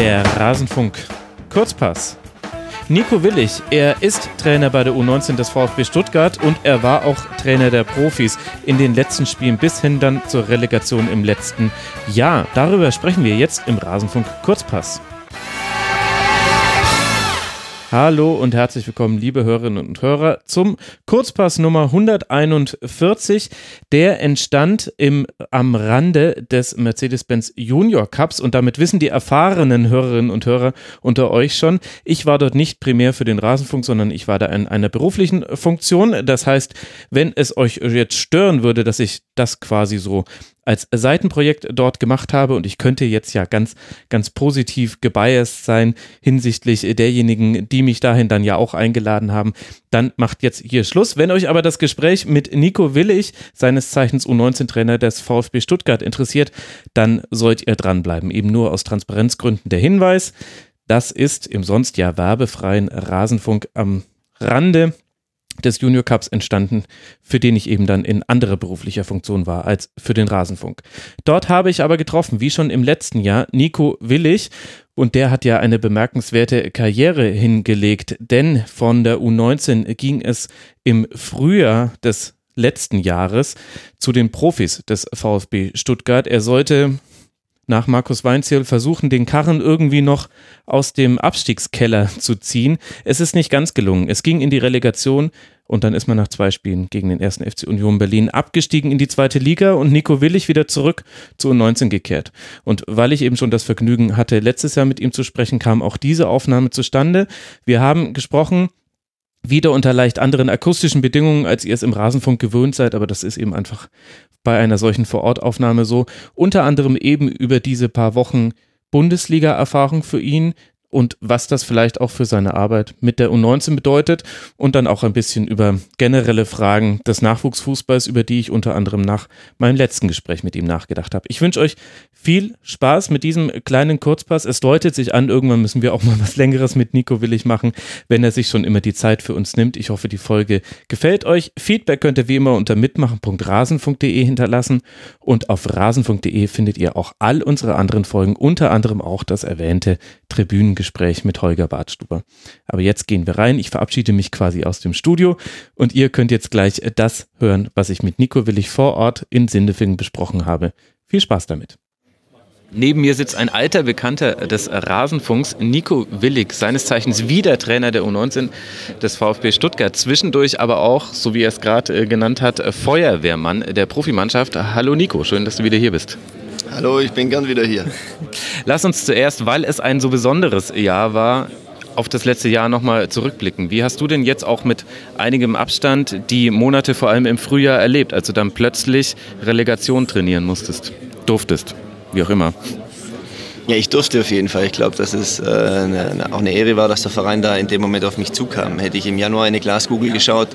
Der Rasenfunk Kurzpass. Nico Willig, er ist Trainer bei der U19 des VfB Stuttgart und er war auch Trainer der Profis in den letzten Spielen bis hin dann zur Relegation im letzten Jahr. Darüber sprechen wir jetzt im Rasenfunk Kurzpass. Hallo und herzlich willkommen, liebe Hörerinnen und Hörer, zum Kurzpass Nummer 141. Der entstand im, am Rande des Mercedes-Benz Junior Cups und damit wissen die erfahrenen Hörerinnen und Hörer unter euch schon. Ich war dort nicht primär für den Rasenfunk, sondern ich war da in einer beruflichen Funktion. Das heißt, wenn es euch jetzt stören würde, dass ich das quasi so als Seitenprojekt dort gemacht habe und ich könnte jetzt ja ganz, ganz positiv gebiased sein hinsichtlich derjenigen, die mich dahin dann ja auch eingeladen haben, dann macht jetzt hier Schluss. Wenn euch aber das Gespräch mit Nico Willig, seines Zeichens U19-Trainer des VfB Stuttgart interessiert, dann sollt ihr dranbleiben. Eben nur aus Transparenzgründen der Hinweis. Das ist im sonst ja werbefreien Rasenfunk am Rande des Junior Cups entstanden, für den ich eben dann in anderer beruflicher Funktion war als für den Rasenfunk. Dort habe ich aber getroffen, wie schon im letzten Jahr, Nico Willig und der hat ja eine bemerkenswerte Karriere hingelegt, denn von der U19 ging es im Frühjahr des letzten Jahres zu den Profis des VfB Stuttgart. Er sollte nach Markus Weinziel versuchen, den Karren irgendwie noch aus dem Abstiegskeller zu ziehen. Es ist nicht ganz gelungen. Es ging in die Relegation und dann ist man nach zwei Spielen gegen den ersten FC Union Berlin abgestiegen in die zweite Liga und Nico Willig wieder zurück zu U19 gekehrt. Und weil ich eben schon das Vergnügen hatte, letztes Jahr mit ihm zu sprechen, kam auch diese Aufnahme zustande. Wir haben gesprochen wieder unter leicht anderen akustischen Bedingungen, als ihr es im Rasenfunk gewöhnt seid, aber das ist eben einfach bei einer solchen Vorortaufnahme so. Unter anderem eben über diese paar Wochen Bundesliga-Erfahrung für ihn, und was das vielleicht auch für seine Arbeit mit der U19 bedeutet und dann auch ein bisschen über generelle Fragen des Nachwuchsfußballs, über die ich unter anderem nach meinem letzten Gespräch mit ihm nachgedacht habe. Ich wünsche euch viel Spaß mit diesem kleinen Kurzpass. Es deutet sich an, irgendwann müssen wir auch mal was längeres mit Nico Willig machen, wenn er sich schon immer die Zeit für uns nimmt. Ich hoffe, die Folge gefällt euch. Feedback könnt ihr wie immer unter mitmachen.rasen.de hinterlassen und auf rasen.de findet ihr auch all unsere anderen Folgen, unter anderem auch das erwähnte Tribünen Gespräch mit Holger Bartstuber. Aber jetzt gehen wir rein. Ich verabschiede mich quasi aus dem Studio und ihr könnt jetzt gleich das hören, was ich mit Nico Willig vor Ort in Sindefingen besprochen habe. Viel Spaß damit. Neben mir sitzt ein alter Bekannter des Rasenfunks, Nico Willig, seines Zeichens wieder Trainer der U19 des VfB Stuttgart. Zwischendurch aber auch, so wie er es gerade äh, genannt hat, Feuerwehrmann der Profimannschaft. Hallo Nico, schön, dass du wieder hier bist. Hallo, ich bin gern wieder hier. Lass uns zuerst, weil es ein so besonderes Jahr war, auf das letzte Jahr nochmal zurückblicken. Wie hast du denn jetzt auch mit einigem Abstand die Monate vor allem im Frühjahr erlebt, als du dann plötzlich Relegation trainieren musstest, durftest, wie auch immer? Ja, ich durfte auf jeden Fall. Ich glaube, dass es äh, eine, auch eine Ehre war, dass der Verein da in dem Moment auf mich zukam. Hätte ich im Januar in eine Glaskugel geschaut,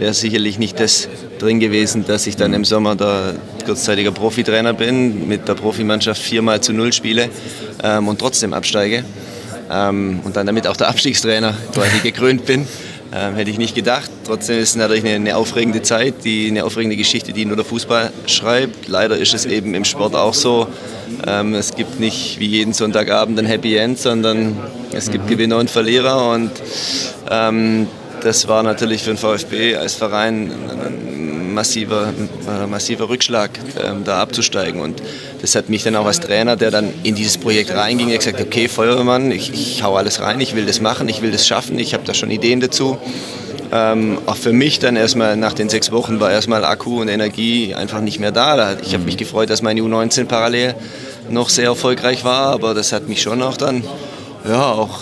wäre sicherlich nicht das drin gewesen, dass ich dann im Sommer da kurzzeitiger Profitrainer bin, mit der Profimannschaft viermal zu null spiele ähm, und trotzdem absteige. Ähm, und dann damit auch der Abstiegstrainer quasi gekrönt bin. Ähm, hätte ich nicht gedacht. Trotzdem ist es natürlich eine, eine, aufregende Zeit, die, eine aufregende Geschichte, die nur der Fußball schreibt. Leider ist es eben im Sport auch so. Ähm, es gibt nicht wie jeden Sonntagabend ein Happy End, sondern es gibt Gewinner und Verlierer. Und ähm, das war natürlich für den VfB als Verein ein massiver, äh, massiver Rückschlag, ähm, da abzusteigen. Und das hat mich dann auch als Trainer, der dann in dieses Projekt reinging, gesagt, okay, Feuerwehrmann, ich, ich hau alles rein, ich will das machen, ich will das schaffen, ich habe da schon Ideen dazu. Ähm, auch für mich dann erstmal nach den sechs Wochen war erstmal Akku und Energie einfach nicht mehr da. Ich habe mich gefreut, dass meine U19 parallel noch sehr erfolgreich war, aber das hat mich schon auch dann ja, auch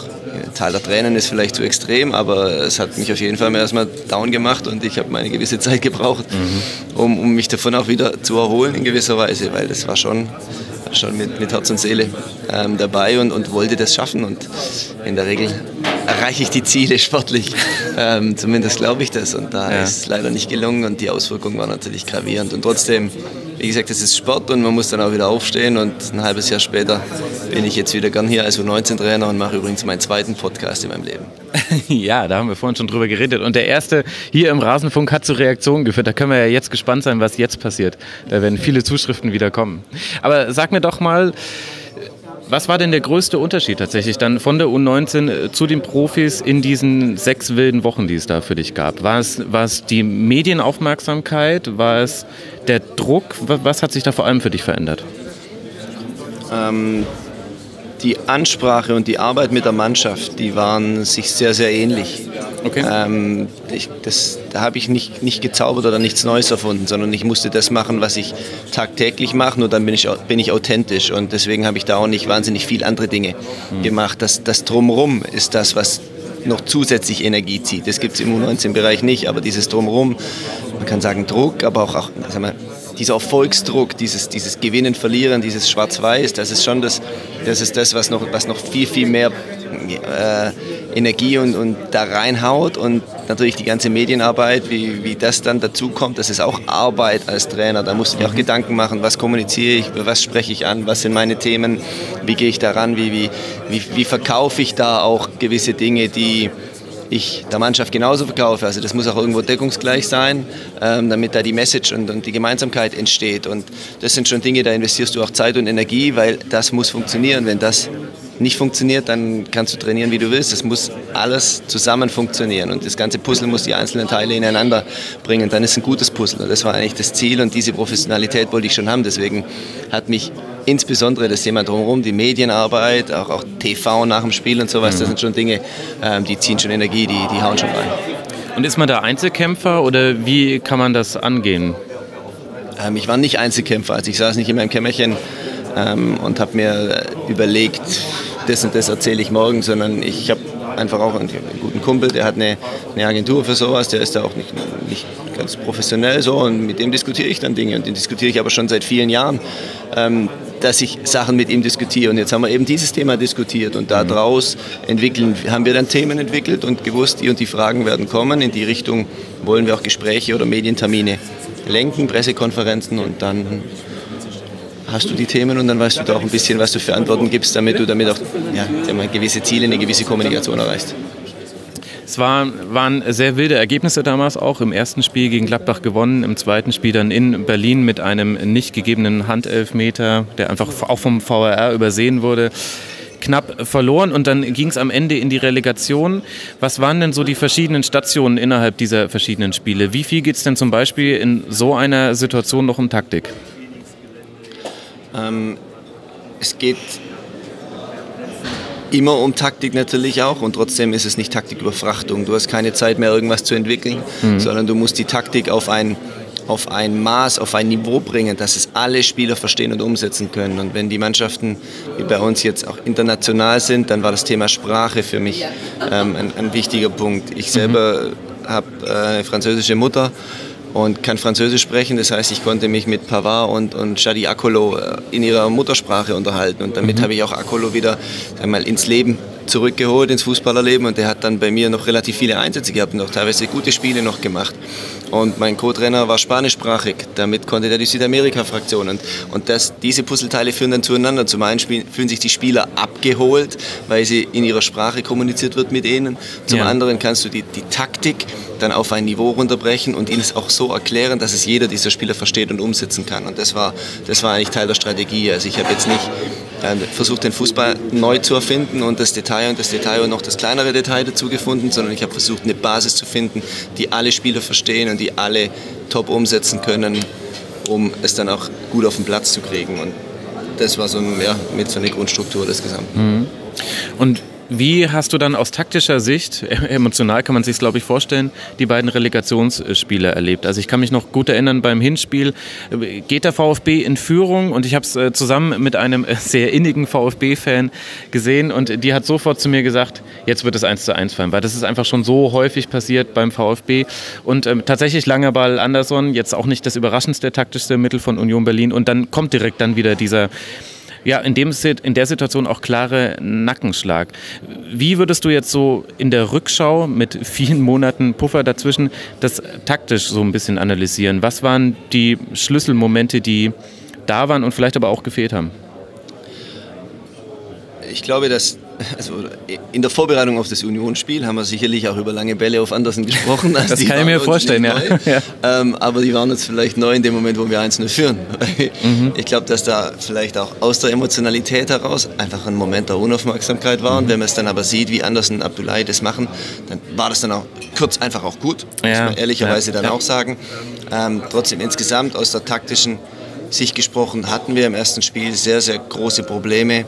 Teil der Tränen ist vielleicht zu extrem, aber es hat mich auf jeden Fall erstmal down gemacht und ich habe meine gewisse Zeit gebraucht, mhm. um, um mich davon auch wieder zu erholen in gewisser Weise, weil das war schon, schon mit, mit Herz und Seele ähm, dabei und, und wollte das schaffen und in der Regel erreiche ich die Ziele sportlich. Ähm, zumindest glaube ich das. Und da ja. ist es leider nicht gelungen und die Auswirkungen waren natürlich gravierend. Und trotzdem wie gesagt, es ist Sport und man muss dann auch wieder aufstehen. Und ein halbes Jahr später bin ich jetzt wieder gern hier als U19-Trainer und mache übrigens meinen zweiten Podcast in meinem Leben. ja, da haben wir vorhin schon drüber geredet. Und der erste hier im Rasenfunk hat zu Reaktionen geführt. Da können wir ja jetzt gespannt sein, was jetzt passiert. Da werden viele Zuschriften wieder kommen. Aber sag mir doch mal, Was war denn der größte Unterschied tatsächlich dann von der U19 äh, zu den Profis in diesen sechs wilden Wochen, die es da für dich gab? War es, war es die Medienaufmerksamkeit? War es der Druck? Was hat sich da vor allem für dich verändert? Ähm, die Ansprache und die Arbeit mit der Mannschaft, die waren sich sehr, sehr ähnlich. Okay. Ähm, ich, das, da habe ich nicht, nicht gezaubert oder nichts Neues erfunden, sondern ich musste das machen, was ich tagtäglich mache und dann bin ich, bin ich authentisch und deswegen habe ich da auch nicht wahnsinnig viel andere Dinge mhm. gemacht. Das, das Drumherum ist das, was noch zusätzlich Energie zieht. Das gibt es im U19-Bereich nicht, aber dieses Drumherum, man kann sagen Druck, aber auch, auch sag mal, dieser Erfolgsdruck, dieses, dieses Gewinnen, Verlieren, dieses Schwarz-Weiß, das ist schon das, das, ist das was, noch, was noch viel, viel mehr äh, Energie und, und da reinhaut und natürlich die ganze Medienarbeit, wie, wie das dann dazu kommt, das ist auch Arbeit als Trainer. Da musst du dir auch mhm. Gedanken machen, was kommuniziere ich, was spreche ich an, was sind meine Themen, wie gehe ich daran, wie, wie, wie, wie verkaufe ich da auch gewisse Dinge, die ich der Mannschaft genauso verkaufe. Also das muss auch irgendwo deckungsgleich sein, ähm, damit da die Message und, und, die Gemeinsamkeit entsteht. Und das sind schon Dinge, da investierst du auch Zeit und Energie, weil das muss funktionieren. Wenn das nicht funktioniert, dann kannst du trainieren, wie du willst. Es muss alles zusammen funktionieren und das ganze Puzzle muss die einzelnen Teile ineinander bringen. Dann ist ein gutes Puzzle. Das war eigentlich das Ziel und diese Professionalität wollte ich schon haben. Deswegen hat mich insbesondere das Thema drumherum, die Medienarbeit, auch, auch TV nach dem Spiel und sowas, das sind schon Dinge, ähm, die ziehen schon Energie, die, die hauen schon rein. Und ist man da Einzelkämpfer oder wie kann man das angehen? Ähm, ich war nicht Einzelkämpfer, also ich saß nicht in meinem Kämmerchen ähm, und habe mir überlegt, das und das erzähle ich morgen, sondern ich habe einfach auch einen, guten Kumpel, der hat eine, eine, Agentur für sowas, der ist da auch nicht, nicht ganz professionell so und mit dem diskutiere ich dann Dinge und den diskutiere ich aber schon seit vielen Jahren. Ähm, dass ich Sachen mit ihm diskutiere. Und jetzt haben wir eben dieses Thema diskutiert und daraus entwickeln, haben wir dann Themen entwickelt und gewusst, die und die Fragen werden kommen. In die Richtung wollen wir auch Gespräche oder Medientermine lenken, Pressekonferenzen und dann hast du die Themen und dann weißt du da auch ein bisschen, was du für Antworten gibst, damit du damit auch ja, gewisse Ziele, eine gewisse Kommunikation erreichst. Es war, waren sehr wilde Ergebnisse damals auch. Im ersten Spiel gegen Gladbach gewonnen, im zweiten Spiel dann in Berlin mit einem nicht gegebenen Handelfmeter, der einfach auch vom VRR übersehen wurde knapp verloren und dann ging es am Ende in die Relegation. Was waren denn so die verschiedenen Stationen innerhalb dieser verschiedenen Spiele? Wie viel geht es denn zum Beispiel in so einer Situation noch um Taktik? Ähm, es geht immer um Taktik natürlich auch und trotzdem ist es nicht Taktiküberfrachtung. Du hast keine Zeit mehr, irgendwas zu entwickeln, mhm. sondern du musst die Taktik auf ein, auf ein Maß, auf ein Niveau bringen, dass es alle Spieler verstehen und umsetzen können. Und wenn die Mannschaften wie bei uns jetzt auch international sind, dann war das Thema Sprache für mich ähm, ein, ein, wichtiger Punkt. Ich selber mhm. habe äh, eine französische Mutter und kann Französisch sprechen. Das heißt, ich konnte mich mit Pavard und, und Shadi Akolo äh, in ihrer Muttersprache unterhalten. Und damit mhm. habe ich auch Akolo wieder mal, ins Leben zurückgeholt ins Fußballerleben und der hat dann bei mir noch relativ viele Einsätze gehabt und auch teilweise gute Spiele noch gemacht. Und mein Co-Trainer war spanischsprachig, damit konnte er die Südamerika-Fraktion. Und, und das, diese Puzzleteile führen dann zueinander. Zum einen fühlen sich die Spieler abgeholt, weil sie in ihrer Sprache kommuniziert wird mit ihnen. Zum ja. anderen kannst du die, die Taktik dann auf ein Niveau runterbrechen und ihnen es auch so erklären, dass es jeder dieser Spieler versteht und umsetzen kann. Und das war, das war eigentlich Teil der Strategie. Also ich habe jetzt nicht äh, versucht, den Fußball neu zu erfinden und das Detail und das Detail und noch das kleinere Detail dazu gefunden, sondern ich habe versucht, eine Basis zu finden, die alle Spieler verstehen und die alle top umsetzen können, um es dann auch gut auf den Platz zu kriegen. Und das war so ja, mit so eine Grundstruktur des Gesamten. Mhm. Und wie hast du dann aus taktischer Sicht, emotional kann man sich glaube ich vorstellen, die beiden Relegationsspiele erlebt? Also ich kann mich noch gut erinnern, beim Hinspiel äh, geht der VfB in Führung? Und ich habe es äh, zusammen mit einem äh, sehr innigen VfB-Fan gesehen und die hat sofort zu mir gesagt, jetzt wird es 1 zu 1 fallen, weil das ist einfach schon so häufig passiert beim VfB. Und ähm, tatsächlich langer Ball Anderson, jetzt auch nicht das überraschendste taktischste Mittel von Union Berlin. Und dann kommt direkt dann wieder dieser ja, in, dem, in der Situation auch klare Nackenschlag. Wie würdest du jetzt so in der Rückschau mit vielen Monaten Puffer dazwischen das taktisch so ein bisschen analysieren? Was waren die Schlüsselmomente, die da waren und vielleicht aber auch gefehlt haben? Ich glaube, dass also in der Vorbereitung auf das Unionsspiel haben wir sicherlich auch über lange Bälle auf Andersen gesprochen. Also das kann ich mir vorstellen, ja. ja. Ähm, aber die waren jetzt vielleicht neu in dem Moment, wo wir 1-0 führen. Mhm. Ich glaube, dass da vielleicht auch aus der Emotionalität heraus einfach ein Moment der Unaufmerksamkeit war. Mhm. Und wenn man es dann aber sieht, wie Andersen und Abdullahi das machen, dann war das dann auch kurz einfach auch gut, ja. muss man ehrlicherweise ja. dann auch sagen. Ähm, trotzdem insgesamt aus der taktischen Sicht gesprochen hatten wir im ersten Spiel sehr, sehr große Probleme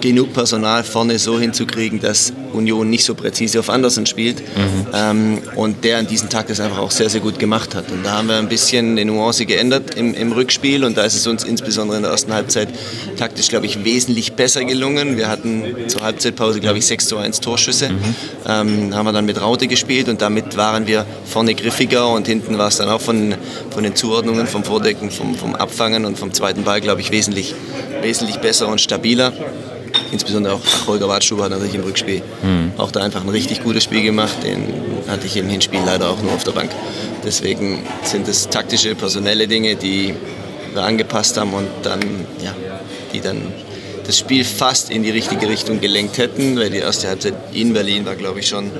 genug Personal vorne so hinzukriegen, dass Union nicht so präzise auf Andersen spielt. Mhm. Ähm, und der an diesem Tag das einfach auch sehr, sehr gut gemacht hat. Und da haben wir ein bisschen die Nuance geändert im, im Rückspiel und da ist es uns insbesondere in der ersten Halbzeit taktisch, glaube ich, wesentlich besser gelungen. Wir hatten zur Halbzeitpause, glaube ich, 6 zu 1 Torschüsse. Mhm. Ähm, haben wir dann mit Raute gespielt und damit waren wir vorne griffiger und hinten war es dann auch von, von den Zuordnungen, vom Vordecken, vom, vom Abfangen und vom zweiten Ball, glaube ich, wesentlich, wesentlich besser und stabiler insbesondere auch Holger Wartschuber hat natürlich im Rückspiel mhm. auch da einfach ein richtig gutes Spiel gemacht. Den hatte ich im Hinspiel leider auch nur auf der Bank. Deswegen sind es taktische, personelle Dinge, die wir angepasst haben und dann, ja, die dann das Spiel fast in die richtige Richtung gelenkt hätten, weil die erste Halbzeit in Berlin war, glaube ich, schon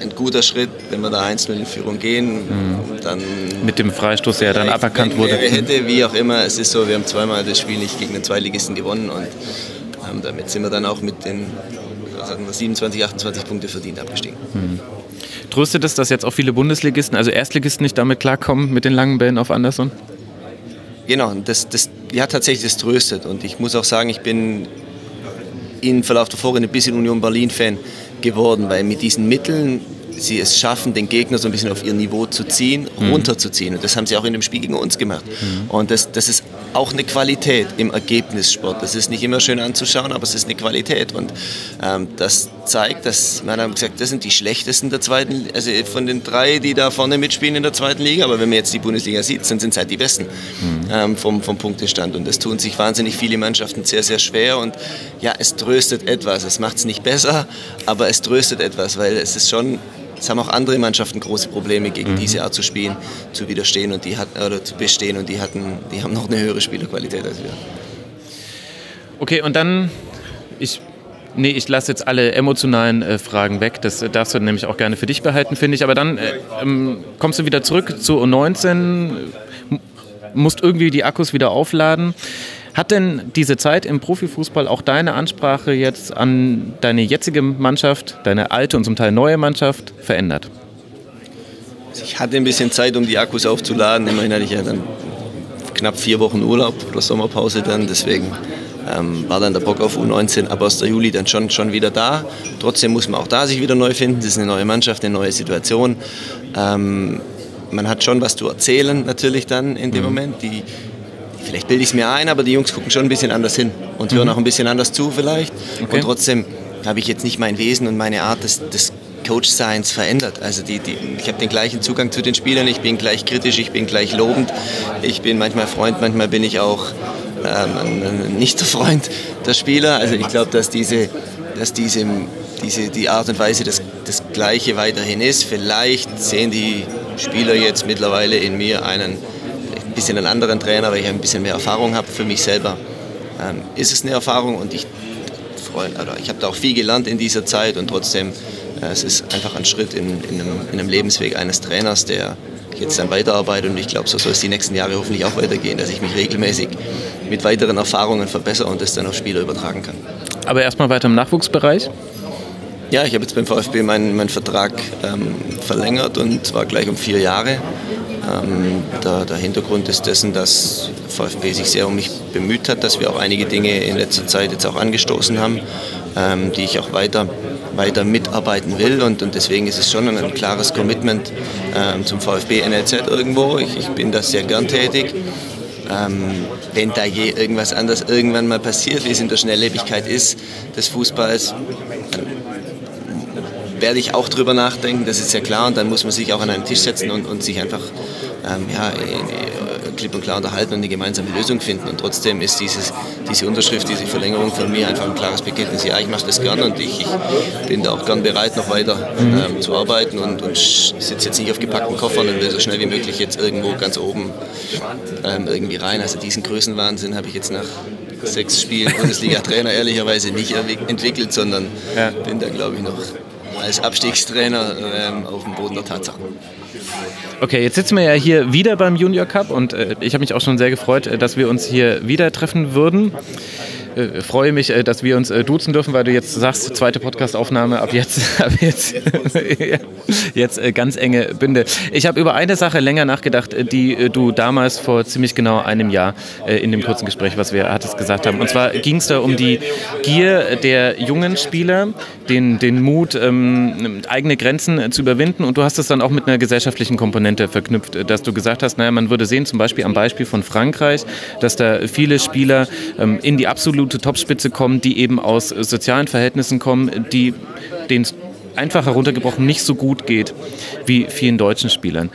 ein guter Schritt, wenn wir da einzeln in Führung gehen. Mhm. Dann Mit dem Freistoß, der dann aberkannt wurde. Hätte, wie auch immer, es ist so, wir haben zweimal das Spiel nicht gegen den Zweitligisten gewonnen und ähm, damit sind wir dann auch mit den sagen wir, 27, 28 Punkte verdient abgestiegen. Mhm. Tröstet es, dass jetzt auch viele Bundesligisten, also Erstligisten nicht damit klarkommen mit den langen Bällen auf Anderson? Genau, das, das, ja tatsächlich, das tröstet. Und ich muss auch sagen, ich bin im Verlauf der Vorrunde ein bisschen Union Berlin-Fan geworden, weil mit diesen Mitteln sie es schaffen, den Gegner so ein bisschen auf ihr Niveau zu ziehen, mhm. runterzuziehen. Und das haben sie auch in dem Spiel gegen uns gemacht. Mhm. Und das, das ist auch eine Qualität im Ergebnissport. Das ist nicht immer schön anzuschauen, aber es ist eine Qualität. Und ähm, das zeigt, dass man hat gesagt, das sind die schlechtesten der zweiten, also von den drei, die da vorne mitspielen in der zweiten Liga. Aber wenn man jetzt die Bundesliga sieht, dann sind es halt die besten mhm. ähm, vom, vom Punktestand. Und das tun sich wahnsinnig viele Mannschaften sehr, sehr schwer. Und ja, es tröstet etwas. Es macht es nicht besser, aber es tröstet etwas, weil es ist schon es haben auch andere Mannschaften große Probleme, gegen mhm. diese Art zu spielen, zu widerstehen und die hatten, oder zu bestehen und die hatten, die haben noch eine höhere Spielerqualität als wir. Okay, und dann, ich Nee, ich lasse jetzt alle emotionalen äh, Fragen weg. Das äh, darfst du nämlich auch gerne für dich behalten, finde ich. Aber dann äh, ähm, kommst du wieder zurück zu U19, musst irgendwie die Akkus wieder aufladen. Hat denn diese Zeit im Profifußball auch deine Ansprache jetzt an deine jetzige Mannschaft, deine alte und zum Teil neue Mannschaft verändert? Ich hatte ein bisschen Zeit, um die Akkus aufzuladen. Immerhin hatte ich ja dann knapp vier Wochen Urlaub oder Sommerpause dann. Deswegen ähm, war dann der Bock auf U19 ab 1. Juli dann schon, schon wieder da. Trotzdem muss man auch da sich wieder neu finden. Das ist eine neue Mannschaft, eine neue Situation. Ähm, man hat schon was zu erzählen natürlich dann in dem mhm. Moment. Die, vielleicht bilde ich es mir ein, aber die Jungs gucken schon ein bisschen anders hin und hören mhm. auch ein bisschen anders zu vielleicht. Okay. Und trotzdem habe ich jetzt nicht mein Wesen und meine Art des, des Coach-Seins verändert. Also die, die, ich habe den gleichen Zugang zu den Spielern, ich bin gleich kritisch, ich bin gleich lobend, ich bin manchmal Freund, manchmal bin ich auch ähm, nicht der Freund der Spieler. Also ich glaube, dass diese, dass diese, diese, die Art und Weise das, das Gleiche weiterhin ist. Vielleicht sehen die Spieler jetzt mittlerweile in mir einen bisschen einen anderen Trainer, weil ich ein bisschen mehr Erfahrung habe. Für mich selber ähm, ist es eine Erfahrung und ich, also ich habe da auch viel gelernt in dieser Zeit und trotzdem äh, es ist einfach ein Schritt in, in, einem, in einem Lebensweg eines Trainers, der jetzt dann weiterarbeitet und ich glaube, so soll es die nächsten Jahre hoffentlich auch weitergehen, dass ich mich regelmäßig mit weiteren Erfahrungen verbessere und das dann auf Spieler übertragen kann. Aber erstmal weiter im Nachwuchsbereich? Ja, ich habe jetzt beim VfB meinen, meinen Vertrag ähm, verlängert und zwar gleich um vier Jahre. Ähm, der, der, Hintergrund ist dessen, dass VfB sich sehr um mich bemüht hat, dass wir auch einige Dinge in letzter Zeit jetzt auch angestoßen haben, ähm, die ich auch weiter, weiter mitarbeiten will. Und, und deswegen ist es schon ein, ein klares Commitment ähm, zum VfB NLZ irgendwo. Ich, ich bin da sehr gern tätig. Ähm, wenn da je irgendwas anderes irgendwann mal passiert, wie es in der Schnelllebigkeit ist des Fußballs, werde ich auch drüber nachdenken, das ist ja klar. Und dann muss man sich auch an einen Tisch setzen und, und sich einfach ähm, ja, klipp und klar unterhalten und eine gemeinsame Lösung finden. Und trotzdem ist dieses, diese Unterschrift, diese Verlängerung von mir einfach ein klares Bekenntnis. Ja, ich mache das gern und ich, ich, bin da auch gern bereit, noch weiter ähm, zu arbeiten und, und sitze jetzt nicht auf gepackten Koffern und will so schnell wie möglich jetzt irgendwo ganz oben ähm, irgendwie rein. Also diesen Größenwahnsinn habe ich jetzt nach sechs Spielen Bundesliga-Trainer ehrlicherweise nicht entwickelt, sondern ja. bin da, glaube ich, noch als Abstiegstrainer ähm, auf dem Boden der Tatsachen. Okay, jetzt sitzen wir ja hier wieder beim Junior Cup und äh, ich habe mich auch schon sehr gefreut, äh, dass wir uns hier wieder treffen würden äh, freue mich, äh, dass wir uns äh, duzen dürfen, weil du jetzt sagst, zweite Podcastaufnahme ab jetzt, ab jetzt, jetzt äh, ganz enge Bünde. Ich habe über eine Sache länger nachgedacht, äh, die du damals vor ziemlich genau einem Jahr in dem kurzen Gespräch, was wir hattest, gesagt haben. Und zwar ging es da um die Gier der jungen Spieler, den, den Mut, ähm, eigene Grenzen zu überwinden. Und du hast es dann auch mit einer gesellschaftlichen Komponente verknüpft, dass du gesagt hast, naja, man würde sehen, zum Beispiel am Beispiel von Frankreich, dass da viele Spieler ähm, in die absolute absolute Topspitze kommen, die eben aus sozialen Verhältnissen kommen, die es einfach heruntergebrochen nicht so gut geht wie vielen deutschen Spielern.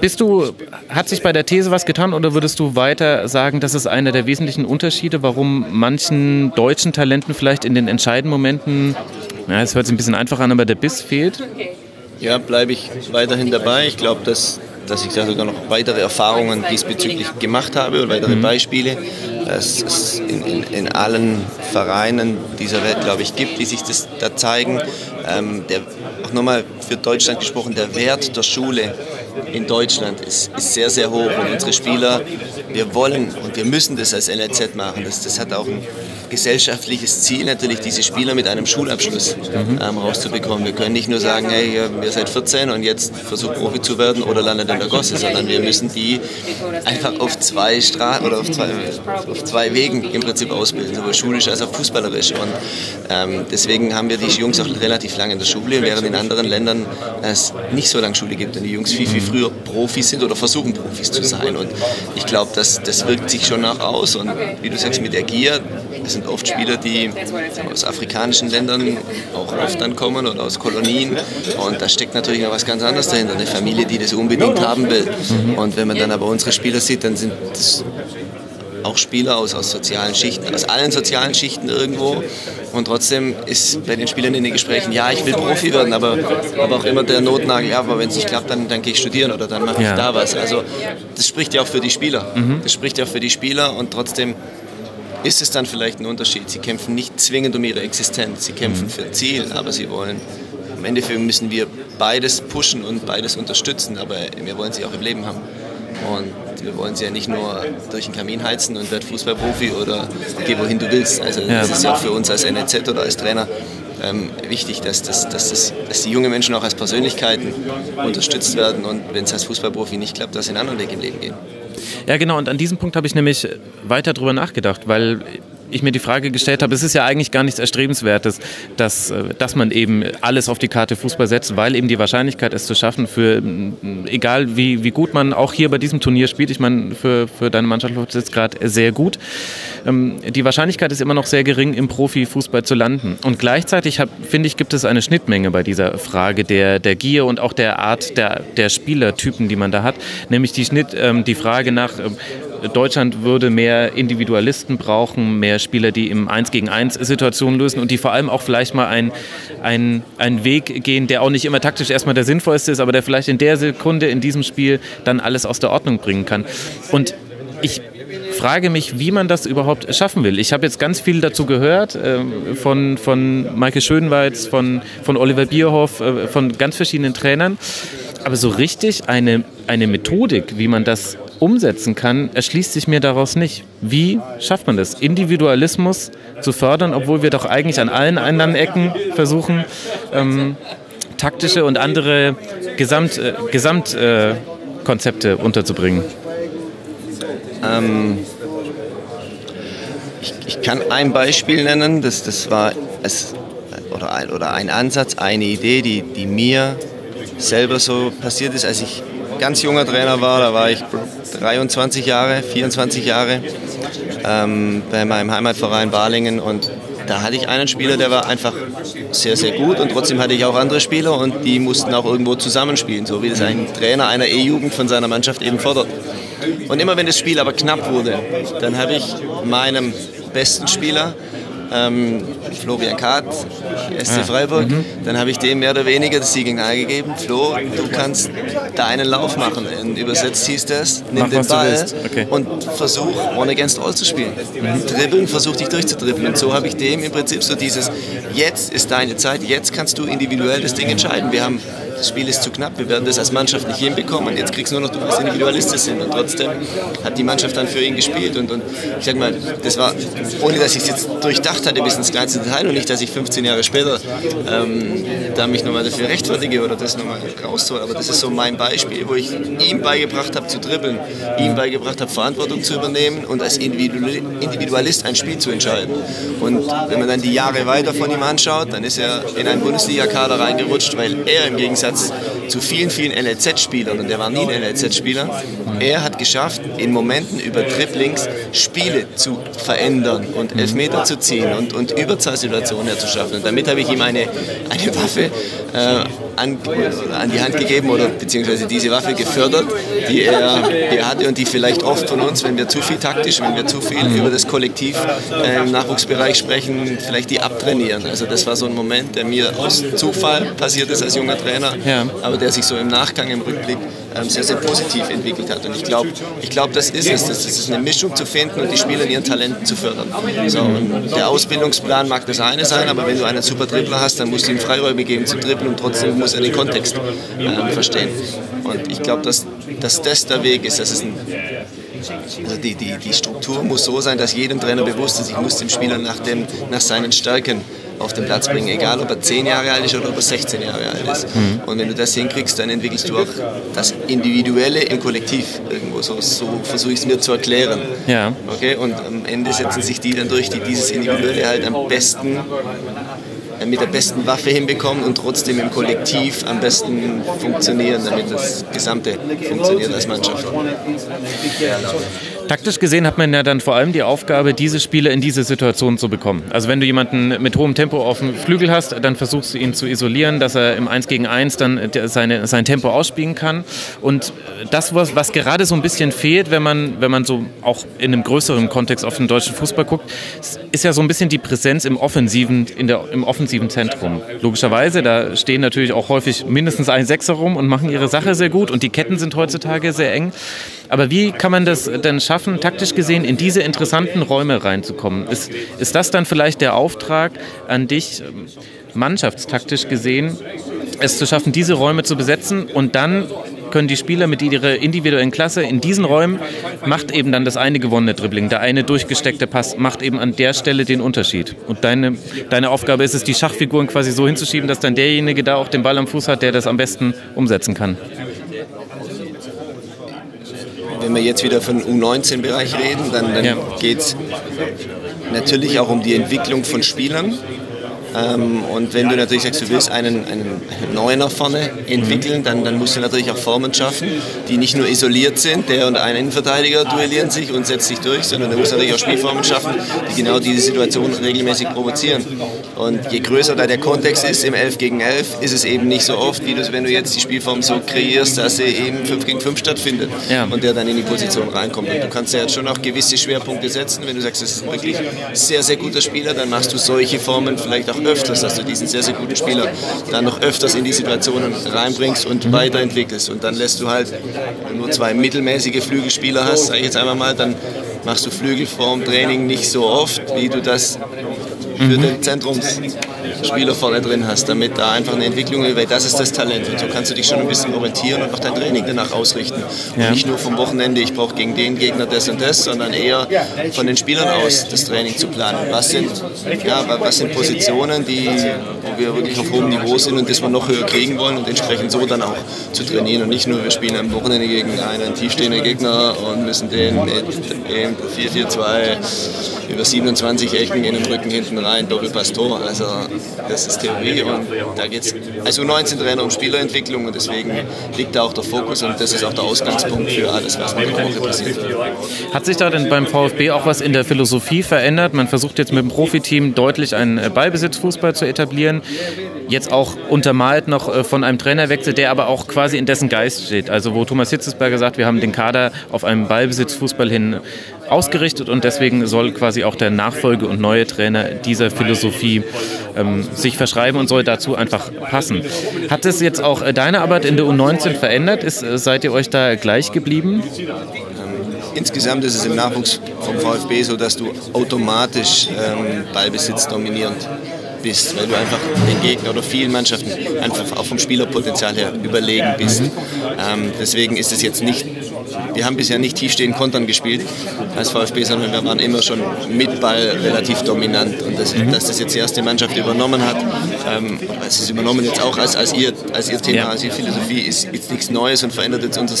Bist du, hat sich bei der These was getan oder würdest du weiter sagen, das ist einer der wesentlichen Unterschiede, warum manchen deutschen Talenten vielleicht in den entscheidenden Momenten, ja, es hört sich ein bisschen einfach an, aber der Biss fehlt? Ja, bleibe ich weiterhin dabei. Ich glaube, dass, dass ich sogar noch weitere Erfahrungen diesbezüglich gemacht habe und weitere mhm. Beispiele es, es in, in, in, allen Vereinen dieser Welt, glaube ich, gibt, die sich das da zeigen. Ähm, der, auch nochmal für Deutschland gesprochen, der Wert der Schule in Deutschland ist, ist sehr, sehr hoch. Und unsere Spieler, wir wollen und wir müssen das als NLZ machen. Das, das hat auch ein gesellschaftliches Ziel, natürlich diese Spieler mit einem Schulabschluss mhm. ähm, rauszubekommen. Wir können nicht nur sagen, hey, ihr seid 14 und jetzt versucht Profi zu werden oder landet in der Gosse, sondern wir müssen die einfach auf zwei Straßen oder auf zwei, auf zwei Wegen im Prinzip ausbilden, sowohl schulisch als auch fußballerisch. Und ähm, deswegen haben wir die Jungs auch relativ lange in der Schule, während in anderen Ländern es nicht so lange Schule gibt und die Jungs viel, viel früher Profis sind oder versuchen Profis zu sein. Und ich glaube, das, das wirkt sich schon nach aus. Und wie du sagst, mit der Gier, das sind oft Spieler, die aus afrikanischen Ländern auch oft dann kommen oder aus Kolonien. Und da steckt natürlich noch was ganz anderes dahinter. Eine Familie, die das unbedingt haben will. Und wenn man dann aber unsere Spieler sieht, dann sind das auch Spieler aus, aus sozialen Schichten, aus allen sozialen Schichten irgendwo. Und trotzdem ist bei den Spielern in den Gesprächen, ja, ich will Profi werden, aber, aber auch immer der Notnagel, ja, aber wenn es nicht klappt, dann, dann gehe ich studieren oder dann mache ich ja. da was. Also das spricht ja auch für die Spieler. Mhm. Das spricht ja auch für die Spieler und trotzdem ist es dann vielleicht ein Unterschied. Sie kämpfen nicht zwingend um ihre Existenz, sie kämpfen mhm. für ein Ziel, aber sie wollen im Endeffekt müssen wir beides pushen und beides unterstützen, aber wir wollen sie auch im Leben haben. Und wir wollen sie ja nicht nur durch den Kamin heizen und werd Fußballprofi oder geh wohin du willst. Also ja. das ist ja auch für uns als NEZ oder als Trainer ähm, wichtig, dass, dass, dass, das, dass die jungen Menschen auch als Persönlichkeiten unterstützt werden und wenn es als Fußballprofi nicht klappt, dass sie einen anderen Weg im Leben gehen. Ja, genau. Und an diesem Punkt habe ich nämlich weiter drüber nachgedacht, weil ich mir die Frage gestellt habe, es ist ja eigentlich gar nichts Erstrebenswertes, dass, äh, dass man eben alles auf die Karte Fußball setzt, weil eben die Wahrscheinlichkeit, es zu schaffen, für egal wie, wie gut man auch hier bei diesem Turnier spielt, ich meine, für, für deine Mannschaft läuft es jetzt gerade sehr gut, ähm, die Wahrscheinlichkeit ist immer noch sehr gering, im Profifußball zu landen. Und gleichzeitig, finde ich, gibt es eine Schnittmenge bei dieser Frage der, der Gier und auch der Art der, der Spielertypen, die man da hat, nämlich die, Schnitt, ähm, die Frage nach, ähm, Deutschland würde mehr Individualisten brauchen, mehr Spieler, die im 1 gegen 1 Situationen lösen und die vor allem auch vielleicht mal einen ein Weg gehen, der auch nicht immer taktisch erstmal der sinnvollste ist, aber der vielleicht in der Sekunde in diesem Spiel dann alles aus der Ordnung bringen kann. Und ich frage mich, wie man das überhaupt schaffen will. Ich habe jetzt ganz viel dazu gehört, äh, von, von Maike Schönweiz, von, von Oliver Bierhoff, äh, von ganz verschiedenen Trainern. Aber so richtig eine, eine Methodik, wie man das umsetzen kann, erschließt sich mir daraus nicht. Wie schafft man das? Individualismus zu fördern, obwohl wir doch eigentlich an allen anderen Ecken versuchen, ähm, taktische und andere Gesamt, äh, Gesamtkonzepte äh, unterzubringen. Ähm, ich, ich, kann ein Beispiel nennen, das, das war es, oder, ein, oder ein Ansatz, eine Idee, die, die mir selber so passiert ist, als ich ganz junger Trainer war, da war ich 23 Jahre, 24 Jahre ähm, bei meinem Heimatverein Balingen und da hatte ich einen Spieler, der war einfach sehr, sehr gut und trotzdem hatte ich auch andere Spieler und die mussten auch irgendwo zusammenspielen, so wie das ein Trainer einer E-Jugend von seiner Mannschaft eben fordert. Und immer wenn das Spiel aber knapp wurde, dann habe ich meinem besten Spieler ähm, Florian Kahrt, SC ah, Freiburg. Mhm. Dann habe ich dem mehr oder weniger das Signal gegeben, Flo, du kannst da einen Lauf machen. Und übersetzt hieß das, nimm Mach, den Ball okay. und versuch One Against All zu spielen. Mhm. Dribbeln, versuch dich durchzudribbeln. Und so habe ich dem im Prinzip so dieses, jetzt ist deine Zeit, jetzt kannst du individuell das Ding entscheiden. Wir haben das Spiel ist zu knapp, wir werden das als Mannschaft nicht hinbekommen. Jetzt kriegst du nur noch du als Individualist sind. Und trotzdem hat die Mannschaft dann für ihn gespielt. Und, und ich sag mal, das war, ohne dass ich es jetzt durchdacht hatte bis ins kleinste Detail und nicht, dass ich 15 Jahre später ähm, da mich nochmal dafür rechtfertige oder das nochmal raushole. Aber das ist so mein Beispiel, wo ich ihm beigebracht habe zu dribbeln, ihm beigebracht habe, Verantwortung zu übernehmen und als Individualist ein Spiel zu entscheiden. Und wenn man dann die Jahre weiter von ihm anschaut, dann ist er in einen Bundesliga-Kader reingerutscht, weil er im Gegensatz Gegensatz zu vielen, vielen NLZ-Spielern, und der war nie ein NLZ-Spieler, er hat geschafft, in Momenten über Dribblings Spiele zu verändern und Elfmeter zu ziehen und, und Überzahlsituationen herzuschaffen. Und damit habe ich ihm eine, eine Waffe äh, an, an, die Hand gegeben oder beziehungsweise diese Waffe gefördert, die er, die er hatte und die vielleicht oft von uns, wenn wir zu viel taktisch, wenn wir zu viel über das Kollektiv äh, im Nachwuchsbereich sprechen, vielleicht die abtrainieren. Also das war so ein Moment, der mir aus Zufall passiert ist als junger Trainer, ja. aber der sich so im Nachgang, im Rückblick sehr, sehr positiv entwickelt hat. Und ich glaube, ich glaub, das ist es. Das ist eine Mischung zu finden und die Spieler in ihren Talenten zu fördern. So, der Ausbildungsplan mag das eine sein, aber wenn du einen super Dribbler hast, dann musst du ihm Freiräume geben zu dribbeln und trotzdem muss er den Kontext äh, verstehen. Und ich glaube, dass, dass das der Weg ist. Das ist ein, also die, die, die Struktur muss so sein, dass jedem Trainer bewusst ist, ich muss dem Spieler nach, dem, nach seinen Stärken auf den Platz bringen, egal ob er 10 Jahre alt ist oder ob er 16 Jahre alt ist. Mhm. Und wenn du das hinkriegst, dann entwickelst du auch das Individuelle im Kollektiv irgendwo. So, so versuche ich es mir zu erklären. Ja. Okay? Und am Ende setzen sich die dann durch, die dieses Individuelle halt am besten äh, mit der besten Waffe hinbekommen und trotzdem im Kollektiv am besten funktionieren, damit das Gesamte funktioniert als Mannschaft. Taktisch gesehen hat man ja dann vor allem die Aufgabe, diese Spieler in diese Situation zu bekommen. Also wenn du jemanden mit hohem Tempo auf dem Flügel hast, dann versuchst du ihn zu isolieren, dass er im 1 gegen 1 dann seine, sein Tempo ausspielen kann. Und das, was, was gerade so ein bisschen fehlt, wenn man, wenn man so auch in einem größeren Kontext auf den deutschen Fußball guckt, ist ja so ein bisschen die Präsenz im offensiven, in der, im offensiven Zentrum. Logischerweise, da stehen natürlich auch häufig mindestens ein Sechser rum und machen ihre Sache sehr gut und die Ketten sind heutzutage sehr eng. Aber wie kann man das denn schaffen, taktisch gesehen in diese interessanten Räume reinzukommen? Ist, ist das dann vielleicht der Auftrag an dich, ähm, mannschaftstaktisch gesehen, es zu schaffen, diese Räume zu besetzen und dann können die Spieler mit ihrer individuellen Klasse in diesen Räumen macht eben dann das eine gewonnene Dribbling, der eine durchgesteckte Pass macht eben an der Stelle den Unterschied. Und deine, deine Aufgabe ist es, die Schachfiguren quasi so hinzuschieben, dass dann derjenige da auch den Ball am Fuß hat, der das am besten umsetzen kann wenn wir jetzt wieder von U19-Bereich reden, dann, dann ja. geht es natürlich auch um die Entwicklung von Spielern. Ähm, und wenn du natürlich sagst, du willst einen, einen neuen nach vorne entwickeln, dann, dann musst du natürlich auch Formen schaffen, die nicht nur isoliert sind, der und ein Innenverteidiger duellieren sich und setzt sich durch, sondern du musst natürlich auch Spielformen schaffen, die genau diese Situation regelmäßig provozieren. Und je größer da der Kontext ist, im 11 gegen 11, ist es eben nicht so oft, wie du, wenn du jetzt die Spielform so kreierst, dass sie eben 5 gegen 5 stattfindet ja. und der dann in die Position reinkommt. Und du kannst ja jetzt schon auch gewisse Schwerpunkte setzen. Wenn du sagst, das ist ein wirklich sehr, sehr guter Spieler, dann machst du solche Formen vielleicht auch öfters, dass du diesen sehr, sehr guten Spieler dann noch öfters in die Situationen reinbringst und mhm. weiterentwickelst. Und dann lässt du halt nur zwei mittelmäßige Flügelspieler hast, sag ich jetzt einmal mal, dann machst du Flügelformtraining nicht so oft, wie du das für mhm. den Zentrumsspieler vorne drin hast, damit da einfach eine Entwicklung ist, weil das ist das Talent. Und so kannst du dich schon ein bisschen orientieren und auch dein Training danach ausrichten. Ja. Und nicht nur vom Wochenende, ich brauche gegen den Gegner das und das, sondern eher von den Spielern aus das Training zu planen. Was sind, ja, was sind Positionen, die, wo wir wirklich auf hohem Niveau sind und das wir noch höher kriegen wollen und entsprechend so dann auch zu trainieren und nicht nur, wir spielen am Wochenende gegen einen tiefstehenden Gegner und müssen den mit 4-4-2 über 27 Ecken in den Rücken hinten rein ein Doppelpass-Tor. Also das ist Theorie und da geht es als U19-Trainer um Spielerentwicklung und deswegen liegt da auch der Fokus und das ist auch der Ausgangspunkt für alles, was der Woche passiert. Hat sich da denn beim VfB auch was in der Philosophie verändert? Man versucht jetzt mit dem Profiteam deutlich einen Ballbesitzfußball zu etablieren. jetzt auch untermalt noch äh, von einem Trainerwechsel, der aber auch quasi in dessen Geist steht. Also wo Thomas Hitzesberger sagt, wir haben den Kader auf einen Ballbesitzfußball hin ausgerichtet und deswegen soll quasi auch der Nachfolge und neue Trainer dieser Philosophie ähm, sich verschreiben und soll dazu einfach passen. Hat es jetzt auch äh, deine Arbeit in der U19 verändert? Ist, äh, seid ihr euch da gleich geblieben? Insgesamt ist es im Nachwuchs vom VfB so, dass du automatisch ähm, Ballbesitz dominierend bist, weil du einfach den Gegner oder vielen Mannschaften einfach auch vom Spielerpotenzial her überlegen bist. Ähm, deswegen ist es jetzt nicht, wir haben bisher nicht tiefstehend Kontern gespielt als VfB, sondern wir waren immer schon mit Ball relativ dominant. Und das, mhm. dass das jetzt die erste Mannschaft übernommen hat, ähm, es ist übernommen jetzt auch als, als, ihr, als ihr Thema, ja. als ihr Philosophie, ist jetzt nichts Neues und verändert jetzt unser,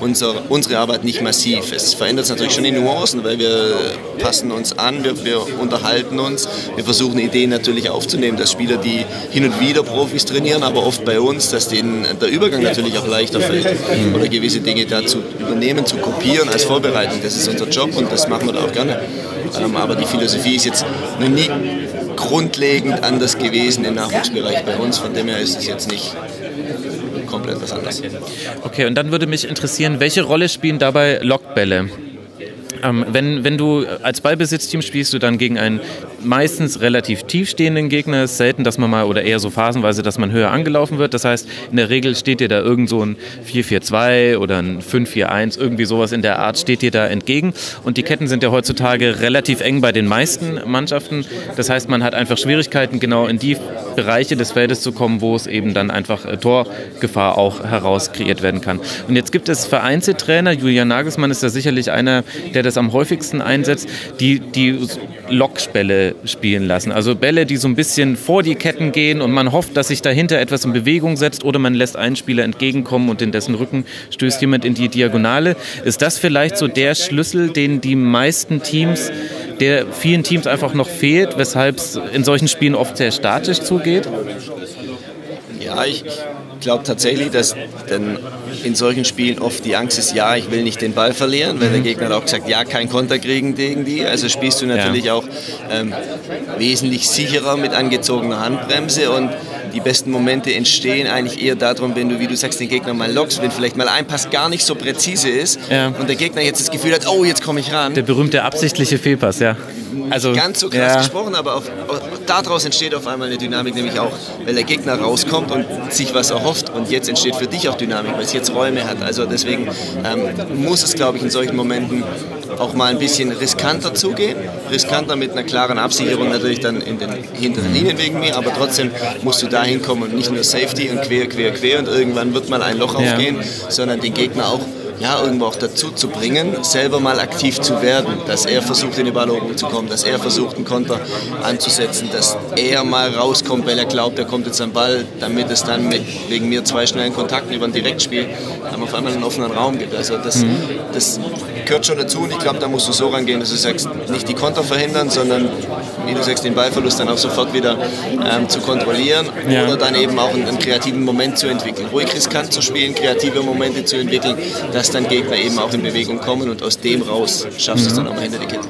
unser, unsere Arbeit nicht massiv. Es verändert es natürlich schon in Nuancen, weil wir passen uns an, wir, wir unterhalten uns, wir versuchen Ideen natürlich aufzunehmen aufzunehmen, dass Spieler, die hin und wieder Profis trainieren, aber oft bei uns, dass denen der Übergang natürlich auch leichter fällt oder gewisse Dinge dazu übernehmen, zu kopieren als Vorbereitung. Das ist unser Job und das machen wir da auch gerne. Ähm, aber die Philosophie ist jetzt noch nie grundlegend anders gewesen im Nachwuchsbereich bei uns. Von dem her ist es jetzt nicht komplett was anderes. Okay, und dann würde mich interessieren, welche Rolle spielen dabei Lockbälle? Ähm, wenn, wenn du als Ballbesitzteam spielst du dann gegen einen meistens relativ tiefstehenden Gegner. Ist selten, dass man mal oder eher so phasenweise, dass man höher angelaufen wird. Das heißt, in der Regel steht dir da irgend so ein 4-4-2 oder ein 5-4-1, irgendwie sowas in der Art steht dir da entgegen. Und die Ketten sind ja heutzutage relativ eng bei den meisten Mannschaften. Das heißt, man hat einfach Schwierigkeiten, genau in die Bereiche des Feldes zu kommen, wo es eben dann einfach äh, Torgefahr auch heraus kreiert werden kann. Und jetzt gibt es vereinzelte Trainer, Julian Nagelsmann ist da sicherlich einer, der das am häufigsten einsetzt, die die Lockspelle spielen lassen. Also Bälle, die so ein bisschen vor die Ketten gehen und man hofft, dass sich dahinter etwas in Bewegung setzt oder man lässt einen Spieler entgegenkommen und in dessen Rücken stößt jemand in die Diagonale. Ist das vielleicht so der Schlüssel, den die meisten Teams der vielen Teams einfach noch fehlt, weshalb es in solchen Spielen oft sehr statisch zugeht? Ja, ich, glaube tatsächlich, dass dann in solchen Spielen oft die Angst ist, ja, ich will nicht den Ball verlieren, weil der. Gegner hat auch gesagt, ja, kein Konter kriegen gegen die. Also spielst du natürlich ja. auch ähm, wesentlich sicherer mit angezogener Handbremse und die besten Momente entstehen eigentlich eher darum, wenn du, wie du sagst, den Gegner mal lockst, wenn vielleicht mal ein Pass gar nicht so präzise ist ja. und der Gegner jetzt das Gefühl hat, oh, jetzt komme ich ran. Der berühmte absichtliche Fehlpass, ja. Also, ganz so krass ja. gesprochen, aber auf, daraus entsteht auf einmal eine Dynamik, nämlich auch, weil der Gegner rauskommt und sich was erhofft und jetzt entsteht für dich auch Dynamik, weil es jetzt Räume hat. Also deswegen ähm, muss es, glaube ich, in solchen Momenten auch mal ein bisschen riskanter zugehen. Riskanter mit einer klaren Absicherung natürlich dann in den hinteren Linien wegen mir, aber trotzdem musst du da hinkommen und nicht nur Safety und quer, quer, quer und irgendwann wird mal ein Loch aufgehen, sondern den Gegner auch ja, irgendwo auch dazu zu bringen, selber mal aktiv zu werden, dass er versucht, in die Balleroberung zu kommen, dass er versucht, einen Konter anzusetzen, dass er mal rauskommt, weil er glaubt, er kommt jetzt am Ball, damit es dann mit, wegen mir zwei schnellen Kontakten über ein Direktspiel dann auf einmal einen offenen Raum gibt. Also das, mhm. das gehört schon dazu und ich glaube, da musst du so rangehen, dass du sagst, nicht die Konter verhindern, sondern wie du sagst, den Ballverlust dann auch sofort wieder ähm, zu kontrollieren ja. oder dann eben auch einen, einen, kreativen Moment zu entwickeln. Ruhig riskant zu spielen, kreative Momente zu entwickeln, dass dann Gegner eben auch in Bewegung kommen und aus dem raus schaffst du es dann mal hinter die Kette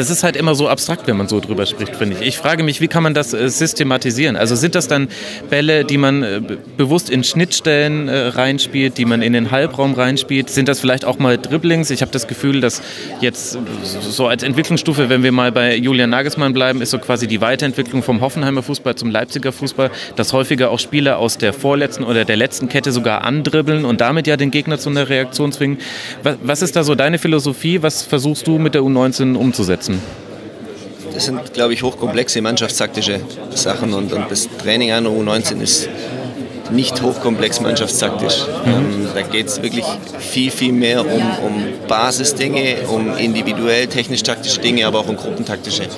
das ist halt immer so abstrakt, wenn man so drüber spricht, finde ich. Ich frage mich, wie kann man das äh, systematisieren? Also sind das dann Bälle, die man äh, bewusst in Schnittstellen äh, reinspielt, die man in den Halbraum reinspielt? Sind das vielleicht auch mal Dribblings? Ich habe das Gefühl, dass jetzt so als Entwicklungsstufe, wenn wir mal bei Julian Nagelsmann bleiben, ist so quasi die Weiterentwicklung vom Hoffenheimer Fußball zum Leipziger Fußball, dass häufiger auch Spieler aus der vorletzten oder der letzten Kette sogar andribbeln und damit ja den Gegner zu einer Reaktion zwingen. Was ist da so deine Philosophie? Was versuchst du mit der U19 umzusetzen? Umsetzen? Das sind, glaube ich, hochkomplexe mannschaftstaktische Sachen und, und das Training einer U19 ist nicht hochkomplex mannschaftstaktisch. Mhm. Ähm, da geht es wirklich viel, viel mehr um, um Basisdinge, um individuell technisch-taktische Dinge, aber auch um gruppentaktische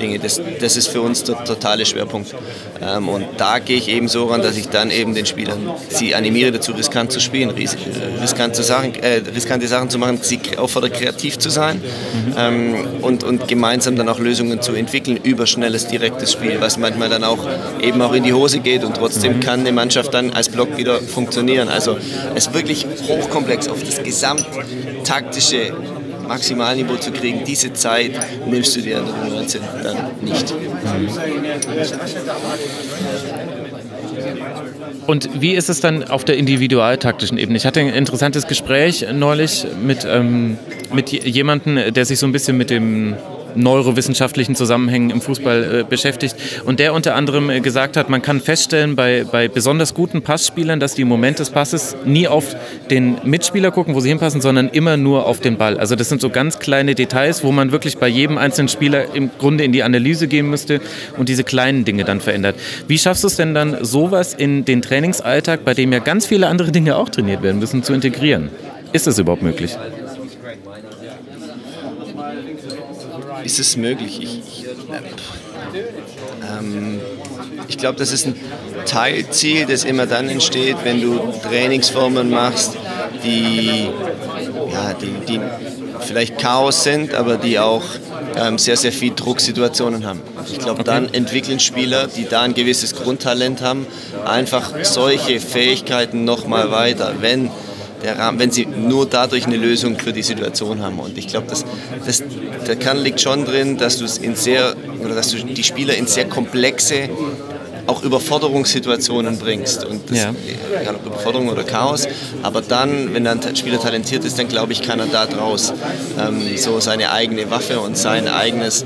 Dinge. Das, das ist für uns der totale Schwerpunkt. Ähm, und da gehe ich eben so ran, dass ich dann eben den Spielern sie animiere dazu, riskant zu spielen, ris riskante, Sachen, äh, riskante Sachen zu machen, sie auffordere, kreativ zu sein mhm. ähm, und, und gemeinsam dann auch Lösungen zu entwickeln über schnelles, direktes Spiel, was manchmal dann auch eben auch in die Hose geht und trotzdem mhm. kann eine Mannschaft dann als Block wieder funktionieren. Also es ist wirklich hochkomplex auf das gesamttaktische Maximalniveau zu kriegen, diese Zeit nimmst du dir in der U19 dann nicht. Und wie ist es dann auf der individualtaktischen Ebene? Ich hatte ein interessantes Gespräch neulich mit, ähm, mit jemandem, der sich so ein bisschen mit dem neurowissenschaftlichen Zusammenhängen im Fußball äh, beschäftigt und der unter anderem äh, gesagt hat, man kann feststellen bei, bei besonders guten Passspielern, dass die im Moment des Passes nie auf den Mitspieler gucken, wo sie hinpassen, sondern immer nur auf den Ball. Also das sind so ganz kleine Details, wo man wirklich bei jedem einzelnen Spieler im Grunde in die Analyse gehen müsste und diese kleinen Dinge dann verändert. Wie schaffst du es denn dann, sowas in den Trainingsalltag, bei dem ja ganz viele andere Dinge auch trainiert werden müssen, zu integrieren? Ist das überhaupt möglich? Ist es möglich? Ich, ich, ähm, ich glaube, das ist ein Teilziel, das immer dann entsteht, wenn du Trainingsformen machst, die, ja, die, die vielleicht Chaos sind, aber die auch ähm, sehr, sehr viel Drucksituationen haben. Ich glaube, dann entwickeln Spieler, die da ein gewisses Grundtalent haben, einfach solche Fähigkeiten nochmal weiter. Wenn der Rahmen, wenn sie nur dadurch eine Lösung für die Situation haben. Und ich glaube, das, das, der Kern liegt schon drin, dass du es in sehr oder dass du die Spieler in sehr komplexe auch Überforderungssituationen bringst. Und das, ja. egal ob Überforderung oder Chaos. Aber dann, wenn ein Spieler talentiert ist, dann glaube ich, kann er da draus ähm, so seine eigene Waffe und sein eigenes,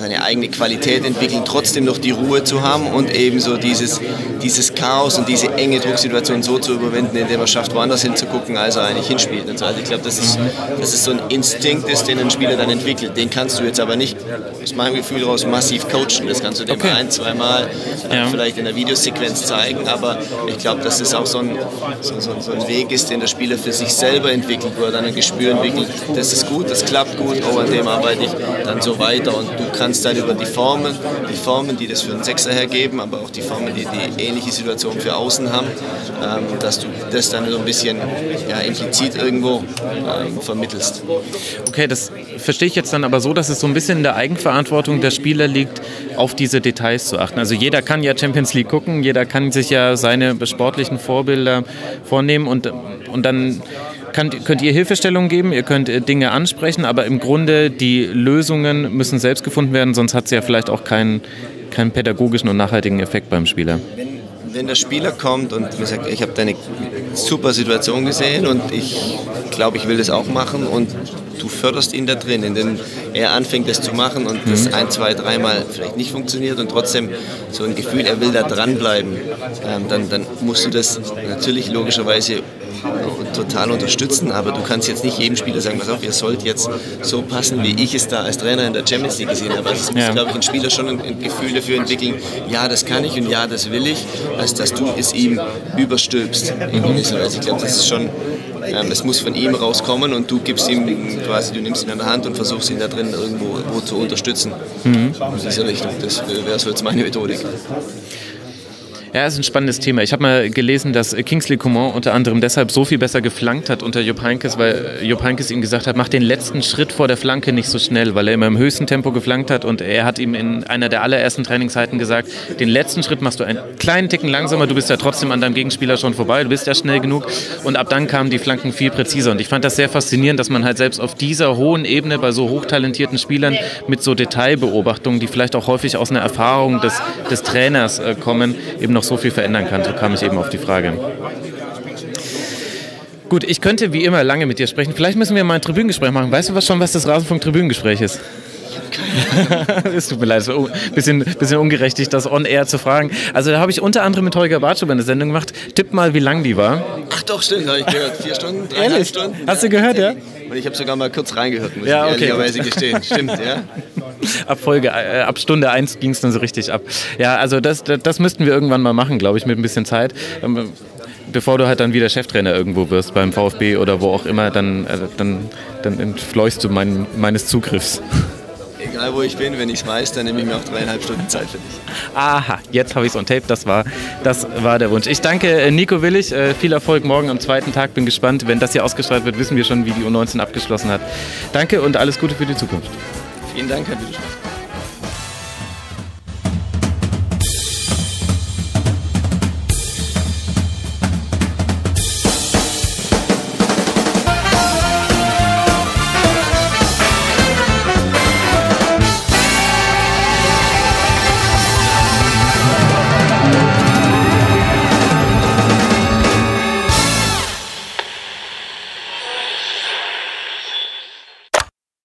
seine eigene Qualität entwickeln, trotzdem noch die Ruhe zu haben und eben so dieses, dieses Chaos und diese enge Drucksituation so zu überwinden, indem er schafft, woanders hinzugucken, als er eigentlich hinspielt. Und so. Also ich glaube, das ist, das ist so ein Instinkt, ist, den ein Spieler dann entwickelt. Den kannst du jetzt aber nicht aus meinem Gefühl heraus massiv coachen. Das kannst du dem okay. ein, zwei Mal ja. vielleicht in der Videosequenz zeigen, aber ich glaube, dass es auch so ein, so, so, so, ein Weg ist, den der Spieler für sich selber entwickelt, wo er dann ein Gespür entwickelt, das ist gut, das klappt gut, oh, an dem arbeite ich dann so weiter und du kannst dann über die Formen, die Formen, die das für einen Sechser hergeben, aber auch die Formen, die die ähnliche Situation für außen haben, ähm, dass du das dann so ein bisschen ja, implizit irgendwo ähm, vermittelst. Okay, das verstehe ich jetzt dann aber so, dass es so ein bisschen in der Eigenverantwortung der Spieler liegt, auf diese Details zu achten. Also jeder kann ja Champions League gucken, jeder kann sich ja seine sportlichen Vorbilder vornehmen und, und dann könnt, könnt ihr Hilfestellungen geben, ihr könnt äh, Dinge ansprechen, aber im Grunde die Lösungen müssen selbst gefunden werden, sonst hat es ja vielleicht auch keinen, keinen pädagogischen und nachhaltigen Effekt beim Spieler. Wenn, wenn der Spieler kommt und sagt, ich habe deine super Situation gesehen und ich glaube, ich will das auch machen und du förderst ihn da drin, indem er anfängt, das zu machen und das mhm. ein, zwei, dreimal vielleicht nicht funktioniert und trotzdem so ein Gefühl, er will da dranbleiben, ähm, dann, dann musst du das natürlich logischerweise total unterstützen, aber du kannst jetzt nicht jedem Spieler sagen, pass auf, ihr sollt jetzt so passen, wie ich es da als Trainer in der Champions League gesehen habe. Also es muss, ja. glaube ich, ein Spieler schon ein, Gefühl dafür entwickeln, ja, das kann ich und ja, das will ich, als dass du es ihm überstülpst. Mhm. Also ich glaube, das ist schon, ähm, es muss von ihm rauskommen und du gibst ihm quasi, du nimmst ihn an der Hand und versuchst ihn da drin irgendwo zu unterstützen. Mhm. In dieser Richtung, das wäre so jetzt meine Methodik. Ja, ist ein spannendes Thema. Ich habe mal gelesen, dass Kingsley Coman unter anderem deshalb so viel besser geflankt hat unter Jupp Heynckes, weil Jupp Heynckes ihm gesagt hat, mach den letzten Schritt vor der Flanke nicht so schnell, weil er immer im höchsten Tempo geflankt hat. Und er hat ihm in einer der allerersten Trainingszeiten gesagt, den letzten Schritt machst du einen kleinen Ticken langsamer, du bist ja trotzdem an deinem Gegenspieler schon vorbei, du bist ja schnell genug. Und ab dann kamen die Flanken viel präziser. Und ich fand das sehr faszinierend, dass man halt selbst auf dieser hohen Ebene bei so hochtalentierten Spielern mit so Detailbeobachtungen, die vielleicht auch häufig aus einer Erfahrung des, des Trainers äh, kommen, eben noch so viel verändern kann. So kam ich eben auf die Frage. Gut, ich könnte wie immer lange mit dir sprechen. Vielleicht müssen wir mal ein Tribünengespräch machen. Weißt du was schon, was das Rasenfunk-Tribünengespräch ist? es tut mir leid, es ein bisschen, bisschen ungerechtig, das on-air zu fragen. Also da habe ich unter anderem mit Holger Bartschow eine Sendung gemacht. Tipp mal, wie lang die war. Ach doch, stimmt, habe ich gehört. Vier Stunden, dreieinhalb Stunden. Hast du gehört, ja? Und ich habe sogar mal kurz reingehört, muss ja, ich ehrlicherweise gestehen. Stimmt, ja. ab Folge, äh, ab Stunde 1 ging es dann so richtig ab. Ja, also das, das, das müssten wir irgendwann mal machen, glaube ich, mit ein bisschen Zeit. Ähm, bevor du halt dann wieder Cheftrainer irgendwo wirst, beim VfB oder wo auch immer, dann, äh, dann, dann entfleuchst du mein, meines Zugriffs. Egal wo ich bin, wenn ich weiß, dann nehme ich mir auch dreieinhalb Stunden Zeit für dich. Aha, jetzt habe ich es on tape, das war, das war der Wunsch. Ich danke äh, Nico Willig, äh, viel Erfolg morgen am zweiten Tag, bin gespannt. Wenn das hier ausgestrahlt wird, wissen wir schon, wie die U19 abgeschlossen hat. Danke und alles Gute für die Zukunft. Vielen Dank, Herr Wittgenstein.